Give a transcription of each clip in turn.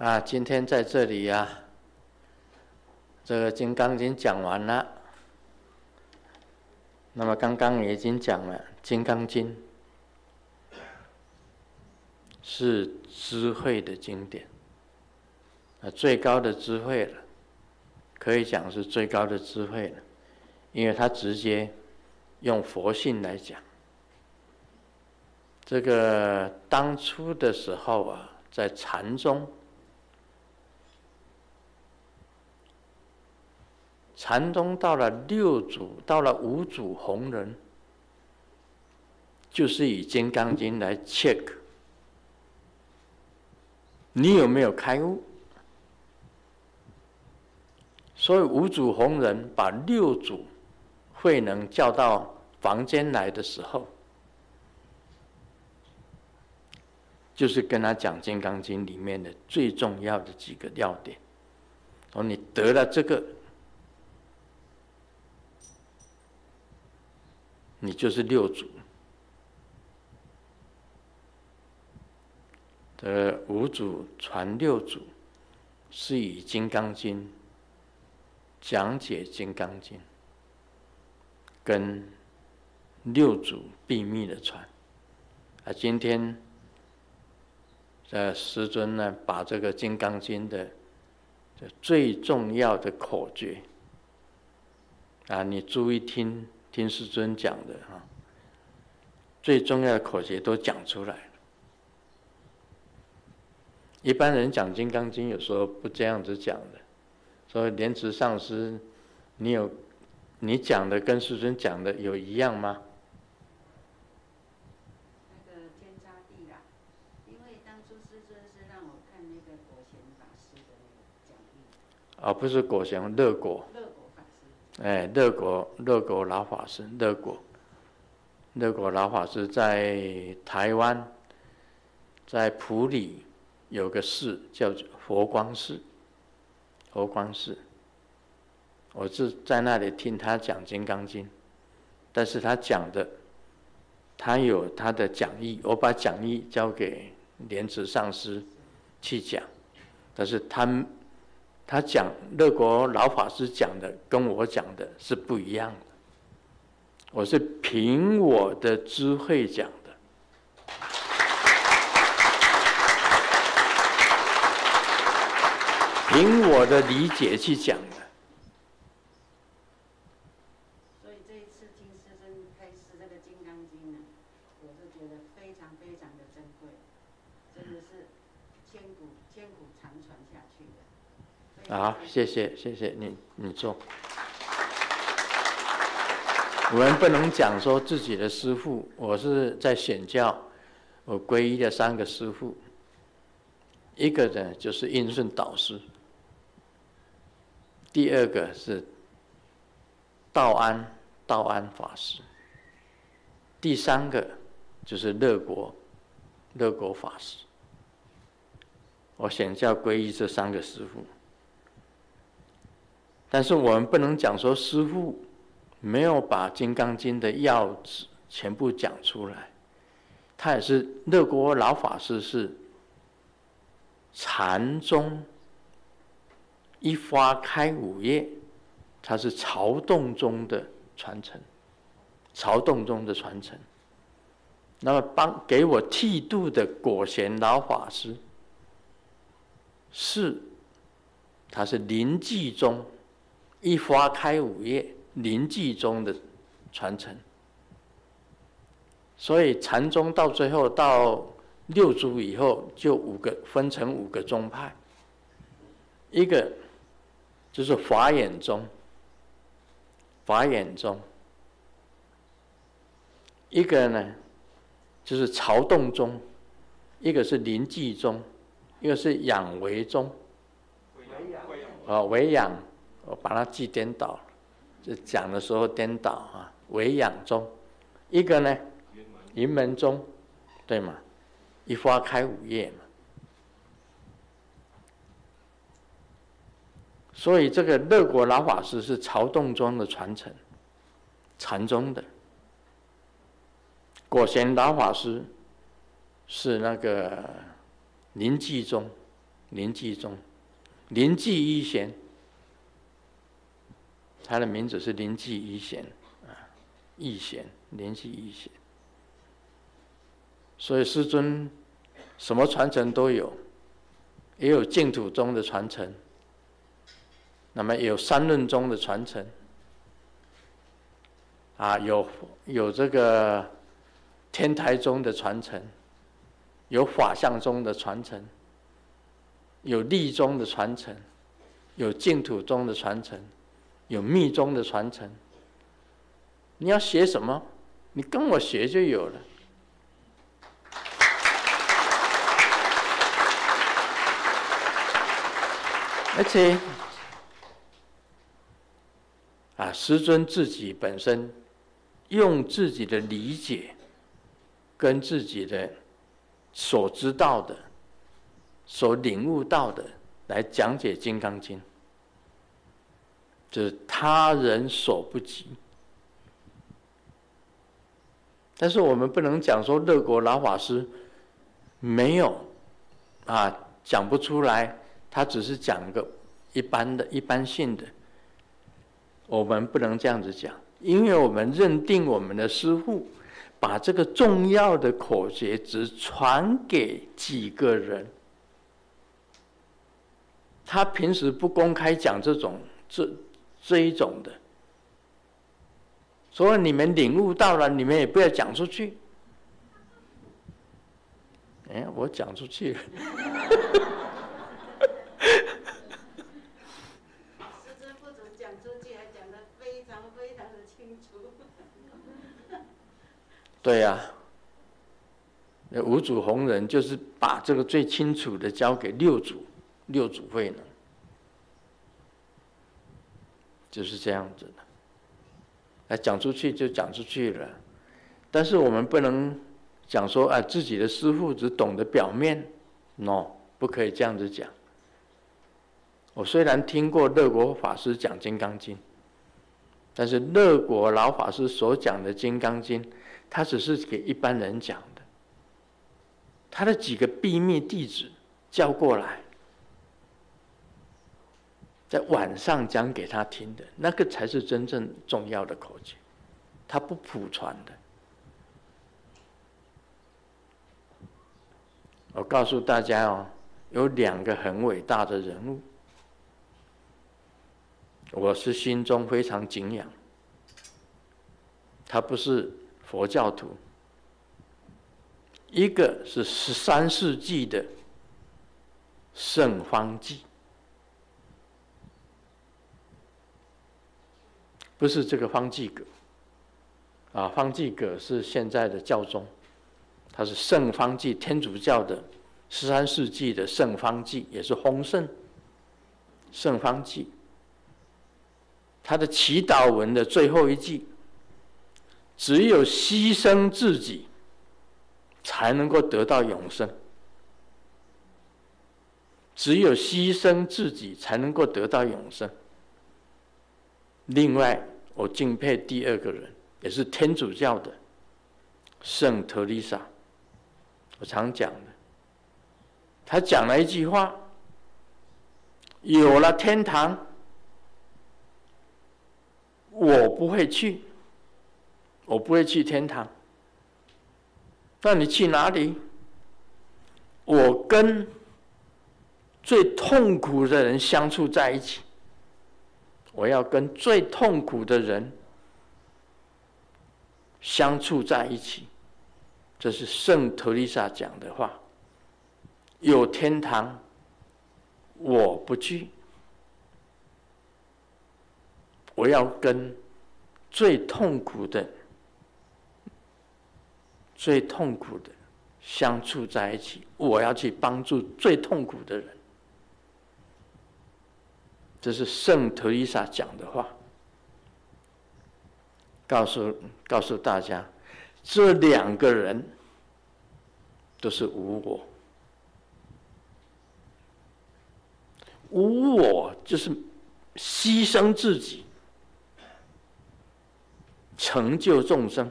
啊，今天在这里呀、啊，这个《金刚经》讲完了。那么刚刚已经讲了，《金刚经》是智慧的经典，啊，最高的智慧了，可以讲是最高的智慧了，因为它直接用佛性来讲。这个当初的时候啊，在禅宗。禅宗到了六祖，到了五祖弘忍，就是以《金刚经》来 check 你有没有开悟。所以五祖弘忍把六祖慧能叫到房间来的时候，就是跟他讲《金刚经》里面的最重要的几个要点。说你得了这个。你就是六祖，的五祖传六祖，是以《金刚经》讲解《金刚经》，跟六祖秘密的传。啊，今天，呃，师尊呢，把这个《金刚经》的最重要的口诀，啊，你注意听。听师尊讲的哈，最重要的口诀都讲出来了。一般人讲《金刚经》，有时候不这样子讲的。所以莲池上师，你有你讲的跟师尊讲的有一样吗？那个天差地啦，因为当初师尊是让我看那个果贤法师的那个讲义。啊，不是果贤，乐果。哎，乐果乐果老法师，乐果乐果老法师在台湾，在埔里有个寺叫做佛光寺，佛光寺。我是在那里听他讲《金刚经》，但是他讲的，他有他的讲义，我把讲义交给莲池上师去讲，但是他。他讲乐国老法师讲的跟我讲的是不一样的，我是凭我的智慧讲的，凭我的理解去讲的。所以这一次听师尊开示这个《金刚经》呢，我就觉得非常非常的珍贵，真的是千古千古长传下去的。好，谢谢谢谢你，你坐。我们不能讲说自己的师父，我是在显教，我皈依的三个师父，一个呢就是印顺导师，第二个是道安道安法师，第三个就是乐国乐国法师。我显教皈依这三个师父。但是我们不能讲说师父没有把《金刚经》的要旨全部讲出来，他也是乐国老法师是禅宗一花开五叶，他是曹洞宗的传承，曹洞宗的传承。那么帮给我剃度的果贤老法师是，他是临济宗。一花开五叶，临济宗的传承。所以禅宗到最后到六祖以后，就五个分成五个宗派。一个就是法眼宗，法眼宗。一个呢就是曹洞宗，一个是临济宗，一个是养为宗。啊，唯养。我把它记颠倒了，就讲的时候颠倒啊。唯养宗，一个呢，云门宗，对吗？一花开五叶嘛。所以这个乐果老法师是曹洞宗的传承，禅宗的。果贤老法师是那个临济宗，临济宗，临济一贤，他的名字是灵济一贤啊，一贤，灵济一贤。所以师尊什么传承都有，也有净土宗的传承，那么有三论宗的传承，啊，有有这个天台宗的传承，有法相宗的传承。有立宗的传承，有净土宗的传承，有密宗的传承。你要学什么？你跟我学就有了。而且，啊，师尊自己本身用自己的理解，跟自己的所知道的。所领悟到的来讲解《金刚经》，就是他人所不及。但是我们不能讲说乐国老法师没有啊，讲不出来，他只是讲个一般的一般性的。我们不能这样子讲，因为我们认定我们的师父把这个重要的口诀只传给几个人。他平时不公开讲这种这这一种的，所以你们领悟到了，你们也不要讲出去。哎，我讲出去了。讲出去，还讲得非常非常的清楚。对呀、啊，那五祖弘忍就是把这个最清楚的交给六祖。六祖慧能，就是这样子的。哎，讲出去就讲出去了，但是我们不能讲说啊，自己的师父只懂得表面，no，不可以这样子讲。我虽然听过乐国法师讲《金刚经》，但是乐国老法师所讲的《金刚经》，他只是给一般人讲的，他的几个秘密弟子叫过来。在晚上讲给他听的那个才是真正重要的口诀，他不普传的。我告诉大家哦，有两个很伟大的人物，我是心中非常敬仰。他不是佛教徒，一个是十三世纪的圣方济。不是这个方济各，啊，方济各是现在的教宗，他是圣方济，天主教的十三世纪的圣方济，也是弘圣。圣方济，他的祈祷文的最后一句，只有牺牲自己，才能够得到永生。只有牺牲自己，才能够得到永生。另外，我敬佩第二个人，也是天主教的圣特丽莎。我常讲的，他讲了一句话：有了天堂，我不会去，我不会去天堂。那你去哪里？我跟最痛苦的人相处在一起。我要跟最痛苦的人相处在一起，这是圣特丽莎讲的话。有天堂，我不去。我要跟最痛苦的、最痛苦的相处在一起。我要去帮助最痛苦的人。这是圣特丽莎讲的话，告诉告诉大家，这两个人都是无我，无我就是牺牲自己，成就众生，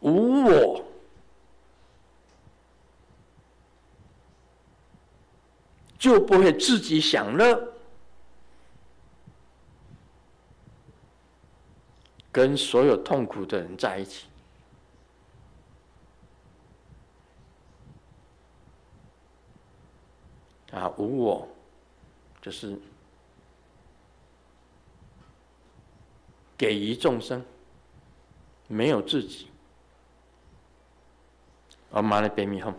无我就不会自己享乐，跟所有痛苦的人在一起。啊，无我，就是给予众生，没有自己。阿弥陀佛。